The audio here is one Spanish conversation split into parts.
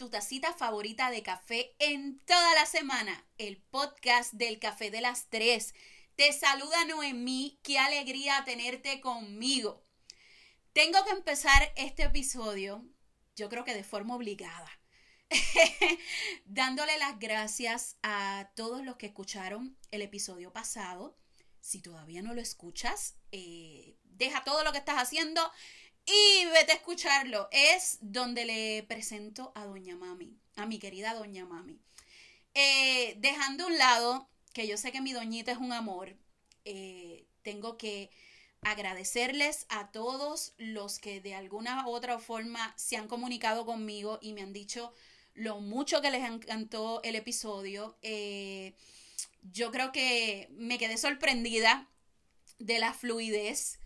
tu tacita favorita de café en toda la semana, el podcast del Café de las Tres. Te saluda Noemí, qué alegría tenerte conmigo. Tengo que empezar este episodio, yo creo que de forma obligada, dándole las gracias a todos los que escucharon el episodio pasado. Si todavía no lo escuchas, eh, deja todo lo que estás haciendo y vete a escucharlo. Es donde le presento a Doña Mami, a mi querida Doña Mami. Eh, dejando un lado que yo sé que mi doñita es un amor, eh, tengo que agradecerles a todos los que de alguna u otra forma se han comunicado conmigo y me han dicho lo mucho que les encantó el episodio. Eh, yo creo que me quedé sorprendida de la fluidez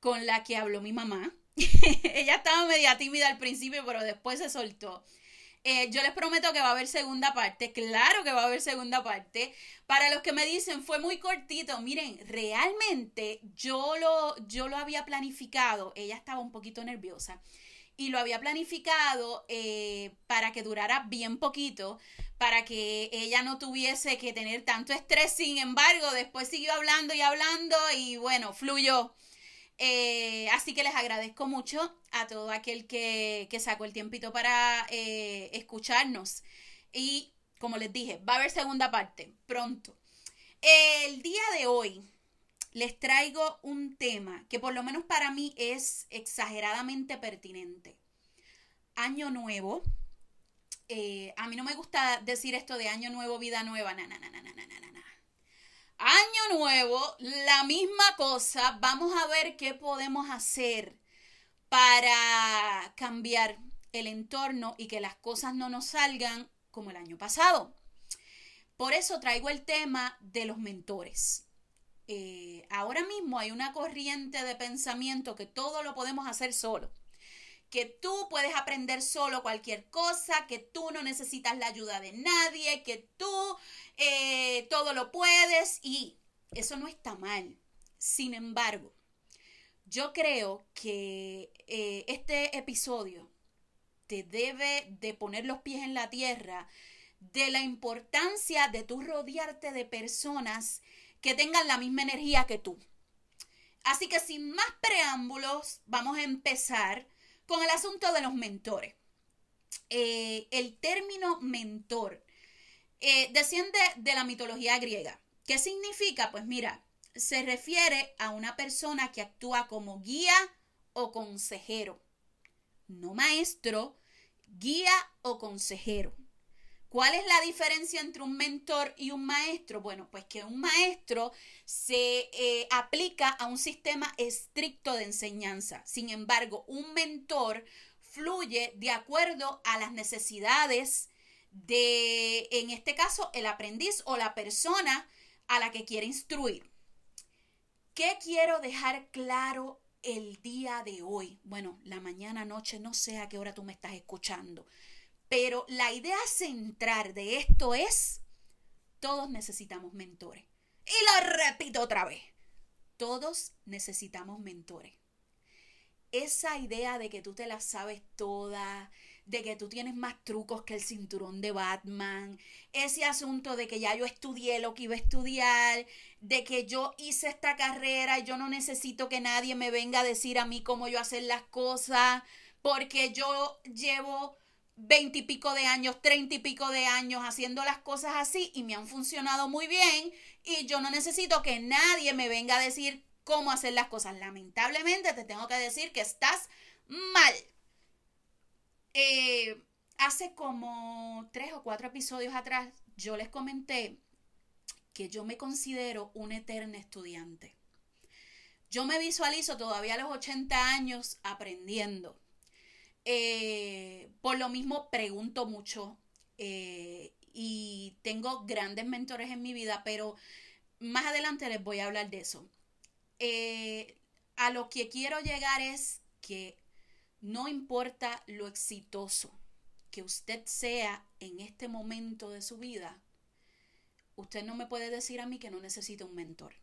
con la que habló mi mamá. Ella estaba media tímida al principio, pero después se soltó. Eh, yo les prometo que va a haber segunda parte. Claro que va a haber segunda parte. Para los que me dicen, fue muy cortito. Miren, realmente yo lo, yo lo había planificado. Ella estaba un poquito nerviosa. Y lo había planificado eh, para que durara bien poquito, para que ella no tuviese que tener tanto estrés. Sin embargo, después siguió hablando y hablando y bueno, fluyó. Eh, así que les agradezco mucho a todo aquel que, sacó el tiempito para eh, escucharnos. Y como les dije, va a haber segunda parte pronto. El día de hoy les traigo un tema que por lo menos para mí es exageradamente pertinente. Año nuevo. Eh, a mí no me gusta decir esto de año nuevo, vida nueva. Na, na, na. Año nuevo, la misma cosa. Vamos a ver qué podemos hacer para cambiar el entorno y que las cosas no nos salgan como el año pasado. Por eso traigo el tema de los mentores. Eh, ahora mismo hay una corriente de pensamiento que todo lo podemos hacer solo que tú puedes aprender solo cualquier cosa, que tú no necesitas la ayuda de nadie, que tú eh, todo lo puedes y eso no está mal. Sin embargo, yo creo que eh, este episodio te debe de poner los pies en la tierra de la importancia de tú rodearte de personas que tengan la misma energía que tú. Así que sin más preámbulos, vamos a empezar con el asunto de los mentores. Eh, el término mentor eh, desciende de la mitología griega. ¿Qué significa? Pues mira, se refiere a una persona que actúa como guía o consejero, no maestro, guía o consejero. ¿Cuál es la diferencia entre un mentor y un maestro? Bueno, pues que un maestro se eh, aplica a un sistema estricto de enseñanza. Sin embargo, un mentor fluye de acuerdo a las necesidades de, en este caso, el aprendiz o la persona a la que quiere instruir. ¿Qué quiero dejar claro el día de hoy? Bueno, la mañana, noche, no sé a qué hora tú me estás escuchando. Pero la idea central de esto es, todos necesitamos mentores. Y lo repito otra vez, todos necesitamos mentores. Esa idea de que tú te la sabes toda, de que tú tienes más trucos que el cinturón de Batman, ese asunto de que ya yo estudié lo que iba a estudiar, de que yo hice esta carrera y yo no necesito que nadie me venga a decir a mí cómo yo hacer las cosas, porque yo llevo veintipico de años, treinta y pico de años haciendo las cosas así y me han funcionado muy bien y yo no necesito que nadie me venga a decir cómo hacer las cosas. Lamentablemente te tengo que decir que estás mal. Eh, hace como tres o cuatro episodios atrás yo les comenté que yo me considero una eterna estudiante. Yo me visualizo todavía a los 80 años aprendiendo eh, por lo mismo pregunto mucho eh, y tengo grandes mentores en mi vida, pero más adelante les voy a hablar de eso. Eh, a lo que quiero llegar es que no importa lo exitoso que usted sea en este momento de su vida, usted no me puede decir a mí que no necesita un mentor.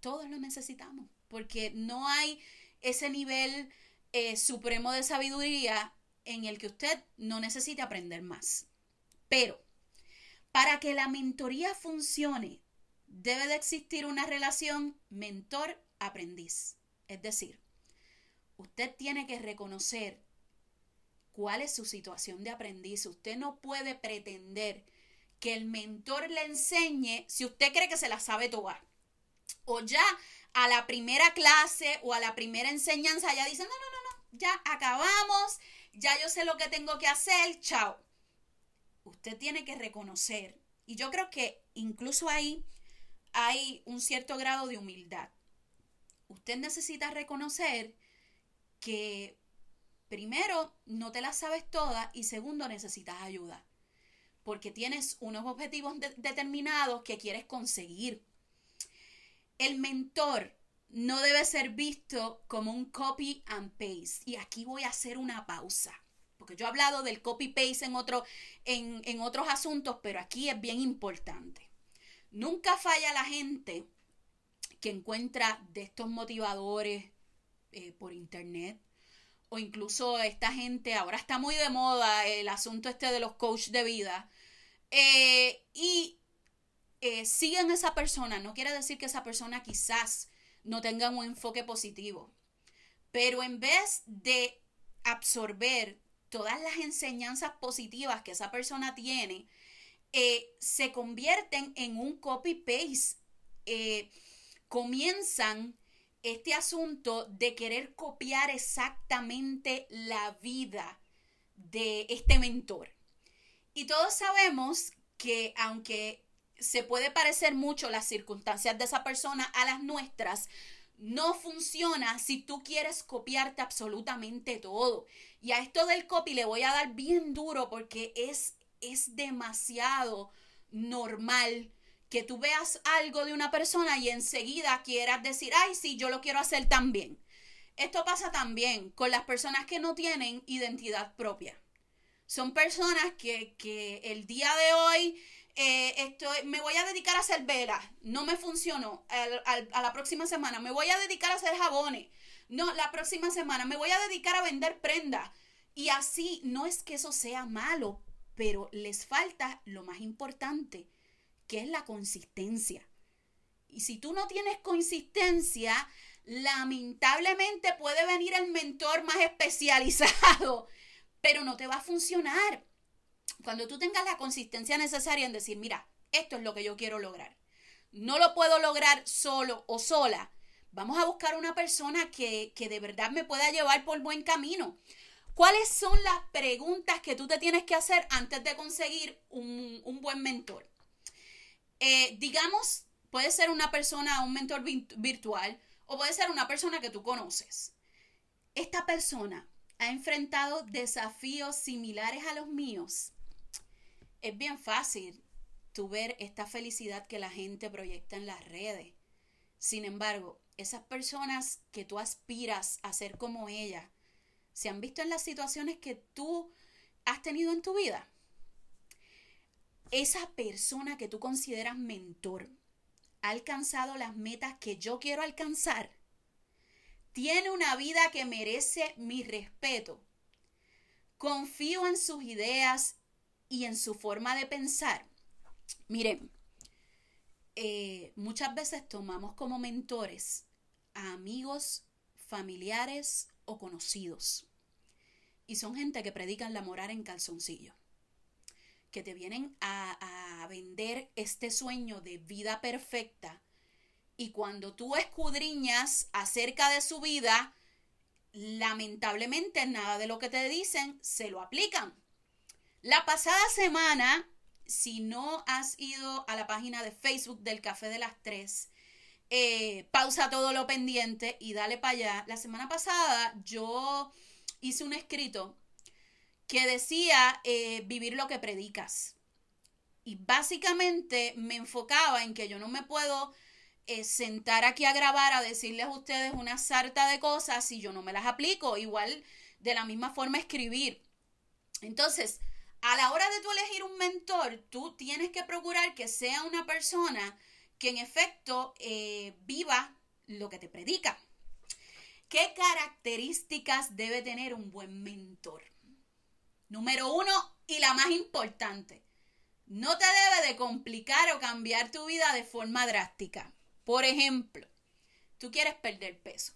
Todos lo necesitamos, porque no hay ese nivel eh, supremo de sabiduría en el que usted no necesite aprender más. Pero para que la mentoría funcione, debe de existir una relación mentor-aprendiz. Es decir, usted tiene que reconocer cuál es su situación de aprendiz. Usted no puede pretender que el mentor le enseñe si usted cree que se la sabe toda. O ya a la primera clase o a la primera enseñanza ya dice, no, no, no, no, ya acabamos, ya yo sé lo que tengo que hacer, chao. Usted tiene que reconocer, y yo creo que incluso ahí hay un cierto grado de humildad. Usted necesita reconocer que primero no te la sabes todas y segundo necesitas ayuda porque tienes unos objetivos determinados que quieres conseguir. El mentor no debe ser visto como un copy and paste. Y aquí voy a hacer una pausa. Porque yo he hablado del copy paste en, otro, en, otros asuntos, pero aquí es bien importante. Nunca falla la gente que encuentra de estos motivadores eh, por internet. O incluso esta gente, ahora está muy de moda el asunto este de los coach de vida. Eh, y eh, siguen esa persona, no quiere decir que esa persona quizás no tenga un enfoque positivo, pero en vez de absorber todas las enseñanzas positivas que esa persona tiene, eh, se convierten en un copy-paste. Eh, comienzan este asunto de querer copiar exactamente la vida de este mentor. Y todos sabemos que aunque se puede parecer mucho las circunstancias de esa persona a las nuestras, no funciona si tú quieres copiarte absolutamente todo. Y a esto del copy le voy a dar bien duro porque es, es demasiado normal que tú veas algo de una persona y enseguida quieras decir, ay, sí, yo lo quiero hacer también. Esto pasa también con las personas que no tienen identidad propia. Son personas que, que el día de hoy eh, me voy a dedicar a hacer velas, no me funcionó, a la próxima semana. Me voy a dedicar a hacer jabones, no, la próxima semana. Me voy a dedicar a vender prendas. Y así, no es que eso sea malo, pero les falta lo más importante, que es la consistencia. Y si tú no tienes consistencia, lamentablemente puede venir el mentor más especializado, pero no te va a funcionar cuando tú tengas la consistencia necesaria en decir, mira, esto es lo que yo quiero lograr. No lo puedo lograr solo o sola. Vamos a buscar una persona que, de verdad me pueda llevar por buen camino. ¿Cuáles son las preguntas que tú te tienes que hacer antes de conseguir un, buen mentor? Eh, digamos, puede ser una persona, un mentor virtual, o puede ser una persona que tú conoces. Esta persona ha enfrentado desafíos similares a los míos es bien fácil tu ver esta felicidad que la gente proyecta en las redes. Sin embargo, esas personas que tú aspiras a ser como ella, ¿se han visto en las situaciones que tú has tenido en tu vida? Esa persona que tú consideras mentor ha alcanzado las metas que yo quiero alcanzar. Tiene una vida que merece mi respeto. Confío en sus ideas y en su forma de pensar. Miren, eh, muchas veces tomamos como mentores a amigos, familiares o conocidos. Y son gente que predican la moral en calzoncillo. Que te vienen a, a vender este sueño de vida perfecta. Y cuando tú escudriñas acerca de su vida, lamentablemente nada de lo que te dicen se lo aplican. La pasada semana, si no has ido a la página de Facebook del Café de las Tres, eh, pausa todo lo pendiente y dale para allá. La semana pasada yo hice un escrito que decía eh, vivir lo que predicas. Y básicamente me enfocaba en que yo no me puedo eh, sentar aquí a grabar a decirles a ustedes una sarta de cosas si yo no me las aplico. Igual de la misma forma escribir. Entonces, a la hora de tú elegir un mentor, tú tienes que procurar que sea una persona que en efecto eh, viva lo que te predica. ¿Qué características debe tener un buen mentor? Número uno y la más importante. No te debe de complicar o cambiar tu vida de forma drástica. Por ejemplo, tú quieres perder peso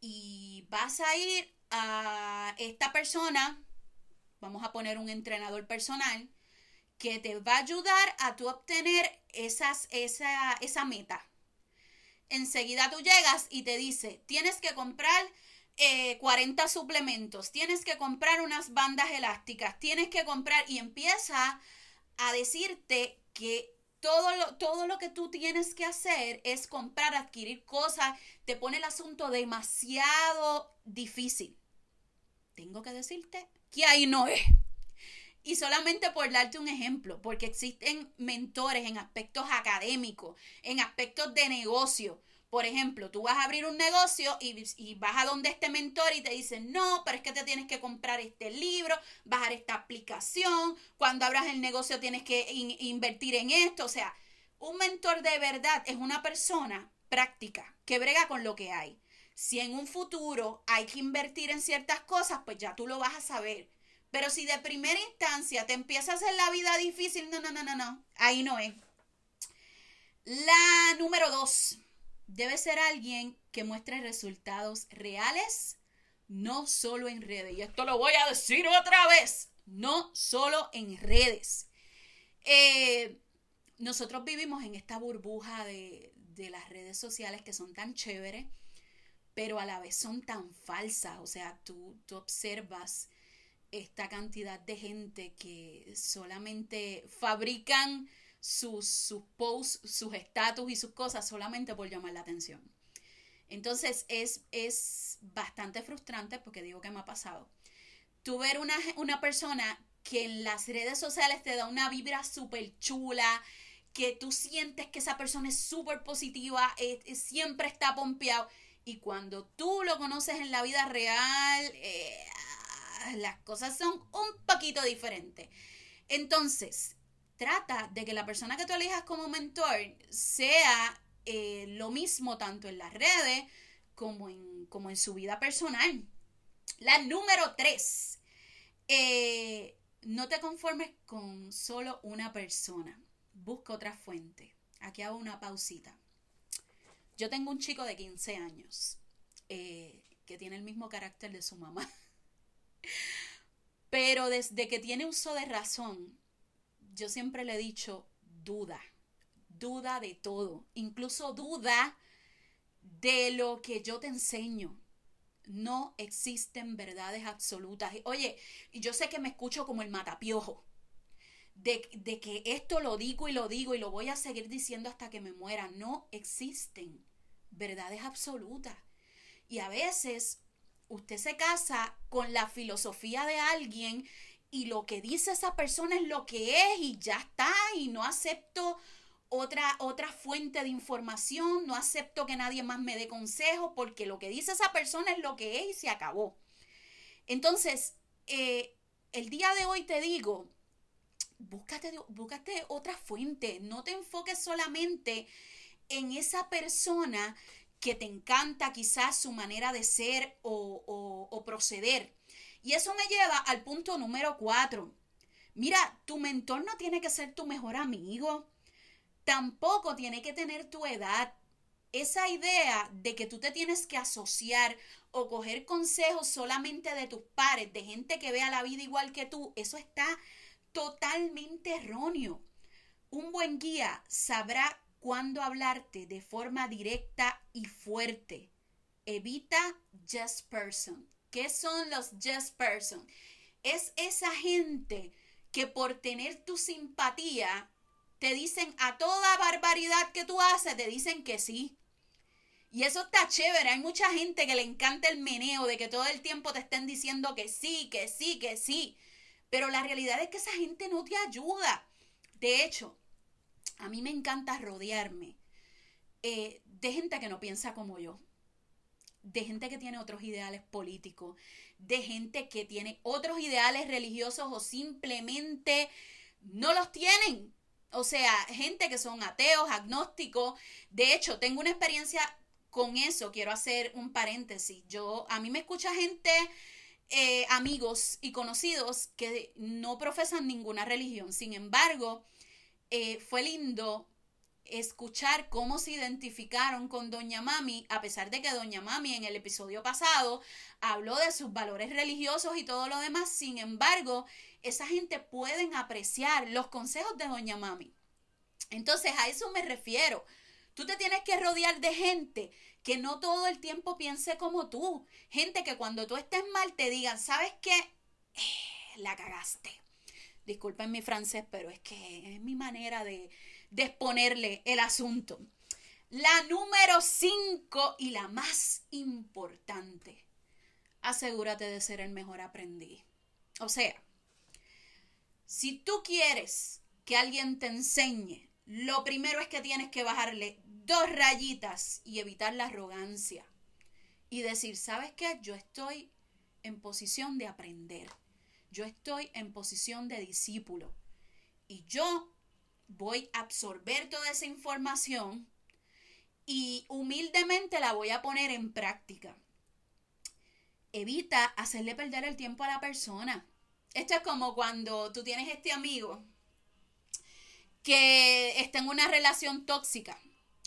y vas a ir a esta persona, vamos a poner un entrenador personal, que te va a ayudar a tú obtener esas, esa, esa meta. Enseguida tú llegas y te dice, tienes que comprar 40 eh, suplementos, tienes que comprar unas bandas elásticas, tienes que comprar y empieza a decirte que todo lo, todo lo que tú tienes que hacer es comprar, adquirir cosas, te pone el asunto demasiado difícil. Tengo que decirte que ahí no es. Y solamente por darte un ejemplo, porque existen mentores en aspectos académicos, en aspectos de negocio, por ejemplo, tú vas a abrir un negocio y, vas a donde este mentor y te dicen, no, pero es que te tienes que comprar este libro, bajar esta aplicación, cuando abras el negocio tienes que invertir en esto. O sea, un mentor de verdad es una persona práctica que brega con lo que hay. Si en un futuro hay que invertir en ciertas cosas, pues ya tú lo vas a saber. Pero si de primera instancia te empiezas a hacer la vida difícil, no, no, no, no, no, ahí no es. La número dos debe ser alguien que muestre resultados reales, no solo en redes. Y esto lo voy a decir otra vez, no solo en redes. Eh, nosotros vivimos en esta burbuja de, las redes sociales que son tan chéveres, pero a la vez son tan falsas. O sea, tú, tú observas esta cantidad de gente que solamente fabrican sus, sus posts, sus estatus y sus cosas solamente por llamar la atención. Entonces es, es bastante frustrante porque digo que me ha pasado. Tú ver una, una persona que en las redes sociales te da una vibra súper chula, que tú sientes que esa persona es súper positiva, siempre está pompeado. Y cuando tú lo conoces en la vida real, eh, las cosas son un poquito diferentes. Entonces, trata de que la persona que tú elijas como mentor sea eh, lo mismo tanto en las redes como en, como en su vida personal. La número tres, eh, no te conformes con solo una persona, busca otra fuente. Aquí hago una pausita. Yo tengo un chico de 15 años eh, que tiene el mismo carácter de su mamá. Pero desde que tiene uso de razón, yo siempre le he dicho, duda, duda de todo, incluso duda de lo que yo te enseño. No existen verdades absolutas. Oye, yo sé que me escucho como el matapiojo. De, de, que esto lo digo y lo digo y lo voy a seguir diciendo hasta que me muera. No existen verdades absolutas. Y a veces usted se casa con la filosofía de alguien y lo que dice esa persona es lo que es y ya está y no acepto otra, otra fuente de información, no acepto que nadie más me dé consejo porque lo que dice esa persona es lo que es y se acabó. Entonces, eh, el día de hoy te digo, búscate, búscate otra fuente, no te enfoques solamente en esa persona que te encanta quizás su manera de ser o, o proceder y eso me lleva al punto número cuatro. Mira, tu mentor no tiene que ser tu mejor amigo. Tampoco tiene que tener tu edad. Esa idea de que tú te tienes que asociar o coger consejos solamente de tus pares, de gente que vea la vida igual que tú, eso está totalmente erróneo. Un buen guía sabrá cuándo hablarte de forma directa y fuerte. Evita just person. ¿Qué son los just person? Es esa gente que por tener tu simpatía te dicen a toda barbaridad que tú haces, te dicen que sí. Y eso está chévere. Hay mucha gente que le encanta el meneo de que todo el tiempo te estén diciendo que sí, que sí, que sí. Pero la realidad es que esa gente no te ayuda. De hecho, a mí me encanta rodearme eh, de gente que no piensa como yo de gente que tiene otros ideales políticos, de gente que tiene otros ideales religiosos o simplemente no los tienen. O sea, gente que son ateos, agnósticos. De hecho, tengo una experiencia con eso. Quiero hacer un paréntesis. Yo, a mí me escucha gente eh, amigos y conocidos que no profesan ninguna religión. Sin embargo, eh, fue lindo escuchar cómo se identificaron con Doña Mami, a pesar de que Doña Mami en el episodio pasado habló de sus valores religiosos y todo lo demás. Sin embargo, esa gente pueden apreciar los consejos de Doña Mami. Entonces, a eso me refiero. Tú te tienes que rodear de gente que no todo el tiempo piense como tú. Gente que cuando tú estés mal te digan, ¿sabes qué? Eh, la cagaste. Disculpen mi francés, pero es que es mi manera de, exponerle el asunto. La número 5 y la más importante. Asegúrate de ser el mejor aprendiz. O sea, si tú quieres que alguien te enseñe, lo primero es que tienes que bajarle dos rayitas y evitar la arrogancia. Y decir, ¿sabes qué? Yo estoy en posición de aprender. Yo estoy en posición de discípulo. Y yo voy a absorber toda esa información y humildemente la voy a poner en práctica. Evita hacerle perder el tiempo a la persona. Esto es como cuando tú tienes este amigo que está en una relación tóxica,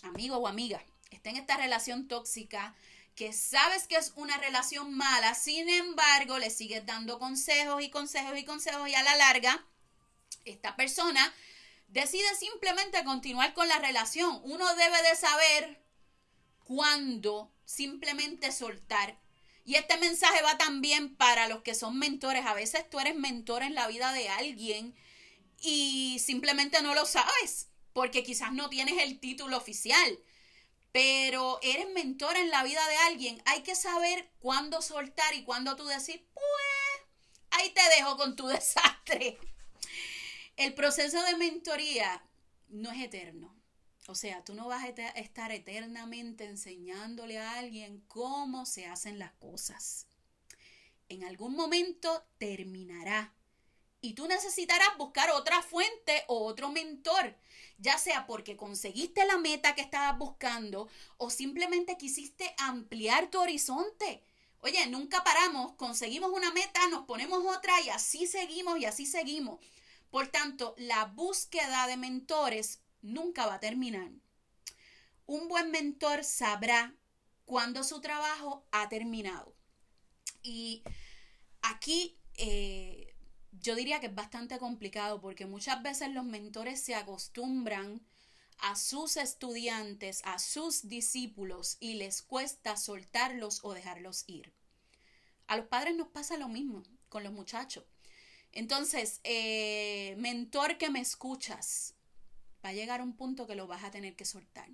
amigo o amiga, está en esta relación tóxica que sabes que es una relación mala, sin embargo, le sigues dando consejos y consejos y consejos y a la larga, esta persona decide simplemente continuar con la relación. Uno debe de saber cuándo simplemente soltar. Y este mensaje va también para los que son mentores. A veces tú eres mentor en la vida de alguien y simplemente no lo sabes, porque quizás no tienes el título oficial, pero eres mentor en la vida de alguien. Hay que saber cuándo soltar y cuándo tú decir, pues, ahí te dejo con tu desastre. El proceso de mentoría no es eterno. O sea, tú no vas a estar eternamente enseñándole a alguien cómo se hacen las cosas. En algún momento terminará y tú necesitarás buscar otra fuente o otro mentor, ya sea porque conseguiste la meta que estabas buscando o simplemente quisiste ampliar tu horizonte. Oye, nunca paramos, conseguimos una meta, nos ponemos otra y así seguimos y así seguimos. Por tanto, la búsqueda de mentores nunca va a terminar. Un buen mentor sabrá cuándo su trabajo ha terminado. Y aquí eh, yo diría que es bastante complicado porque muchas veces los mentores se acostumbran a sus estudiantes, a sus discípulos y les cuesta soltarlos o dejarlos ir. A los padres nos pasa lo mismo con los muchachos. Entonces, eh, mentor que me escuchas, va a llegar un punto que lo vas a tener que soltar.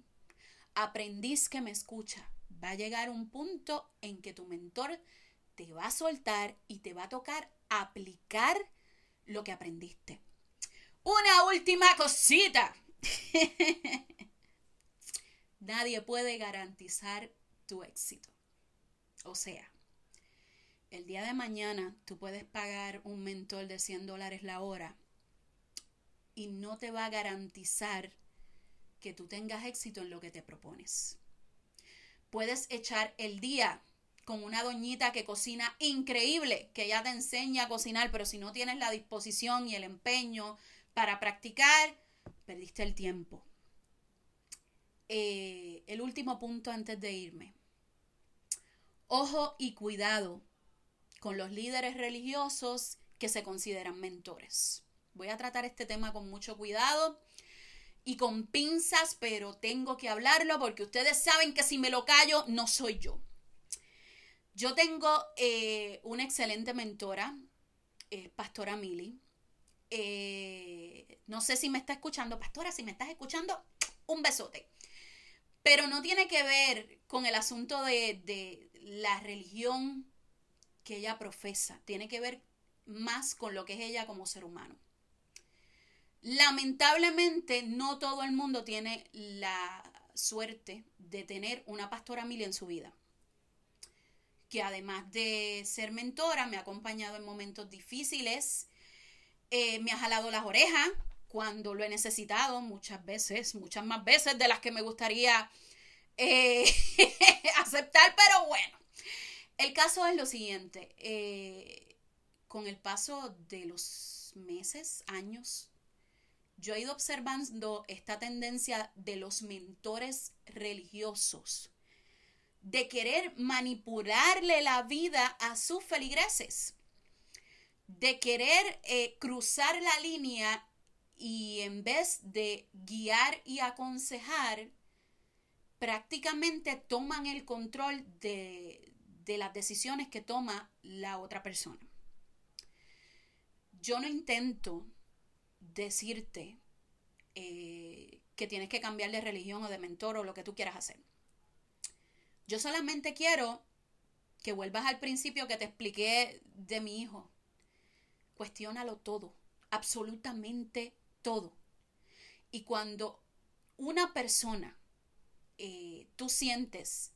Aprendiz que me escucha, va a llegar un punto en que tu mentor te va a soltar y te va a tocar aplicar lo que aprendiste. Una última cosita. Nadie puede garantizar tu éxito. O sea, el día de mañana tú puedes pagar un mentor de 100 dólares la hora y no te va a garantizar que tú tengas éxito en lo que te propones. Puedes echar el día con una doñita que cocina increíble, que ya te enseña a cocinar, pero si no tienes la disposición y el empeño para practicar, perdiste el tiempo. Eh, el último punto antes de irme. Ojo y cuidado con los líderes religiosos que se consideran mentores. Voy a tratar este tema con mucho cuidado y con pinzas, pero tengo que hablarlo porque ustedes saben que si me lo callo, no soy yo. Yo tengo eh, una excelente mentora, eh, Pastora Mili. Eh, no sé si me está escuchando, Pastora, si me estás escuchando, un besote. Pero no tiene que ver con el asunto de, de la religión que ella profesa, tiene que ver más con lo que es ella como ser humano. Lamentablemente, no todo el mundo tiene la suerte de tener una pastora Mili en su vida, que además de ser mentora, me ha acompañado en momentos difíciles, eh, me ha jalado las orejas cuando lo he necesitado muchas veces, muchas más veces de las que me gustaría eh, aceptar, pero bueno, El caso es lo siguiente. eh, con el paso de los meses, años, yo he ido observando esta tendencia de los mentores religiosos de querer manipularle la vida a sus feligreses, de querer eh, cruzar la línea y en vez de guiar y aconsejar, prácticamente toman el control de, de las decisiones que toma la otra persona. Yo no intento decirte eh, que tienes que cambiar de religión o de mentor o lo que tú quieras hacer. Yo solamente quiero que vuelvas al principio que te expliqué de mi hijo. Cuestiónalo todo, absolutamente todo. Y cuando una persona, eh, tú sientes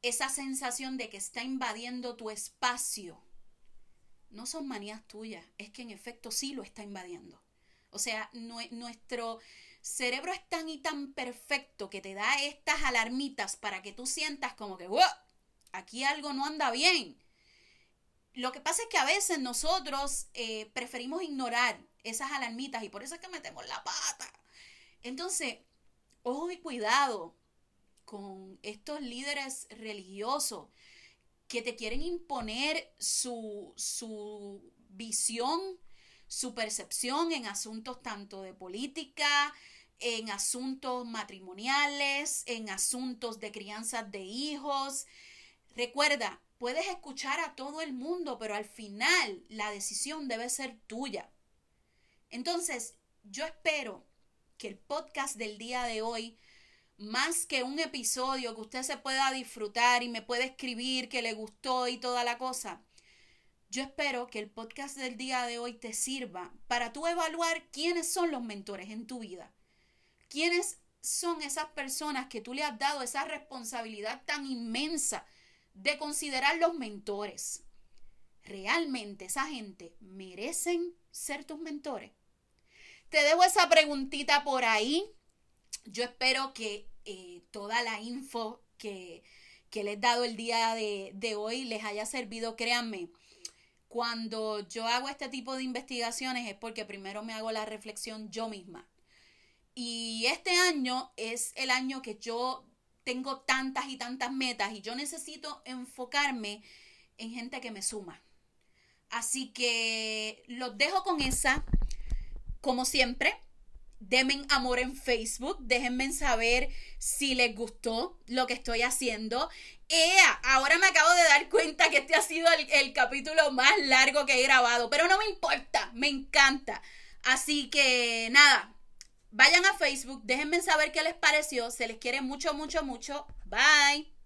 esa sensación de que está invadiendo tu espacio, no son manías tuyas, es que en efecto sí lo está invadiendo. O sea, nuestro cerebro es tan y tan perfecto que te da estas alarmitas para que tú sientas como que, wow, aquí algo no anda bien. Lo que pasa es que a veces nosotros eh, preferimos ignorar esas alarmitas y por eso es que metemos la pata. Entonces, ojo y cuidado con estos líderes religiosos que te quieren imponer su, su visión, su percepción en asuntos tanto de política, en asuntos matrimoniales, en asuntos de crianza de hijos. Recuerda, puedes escuchar a todo el mundo, pero al final la decisión debe ser tuya. Entonces, yo espero que el podcast del día de hoy más que un episodio que usted se pueda disfrutar y me puede escribir que le gustó y toda la cosa. Yo espero que el podcast del día de hoy te sirva para tú evaluar quiénes son los mentores en tu vida. ¿Quiénes son esas personas que tú le has dado esa responsabilidad tan inmensa de considerar los mentores? ¿Realmente esa gente merecen ser tus mentores? Te dejo esa preguntita por ahí yo espero que eh, toda la info que, que, les he dado el día de, de hoy les haya servido. Créanme, cuando yo hago este tipo de investigaciones es porque primero me hago la reflexión yo misma. Y este año es el año que yo tengo tantas y tantas metas y yo necesito enfocarme en gente que me suma. Así que los dejo con esa, como siempre, Denme amor en Facebook, déjenme saber si les gustó lo que estoy haciendo. ¡Ea! Ahora me acabo de dar cuenta que este ha sido el, el capítulo más largo que he grabado, pero no me importa, me encanta. Así que nada, vayan a Facebook, déjenme saber qué les pareció, se les quiere mucho, mucho, mucho. Bye.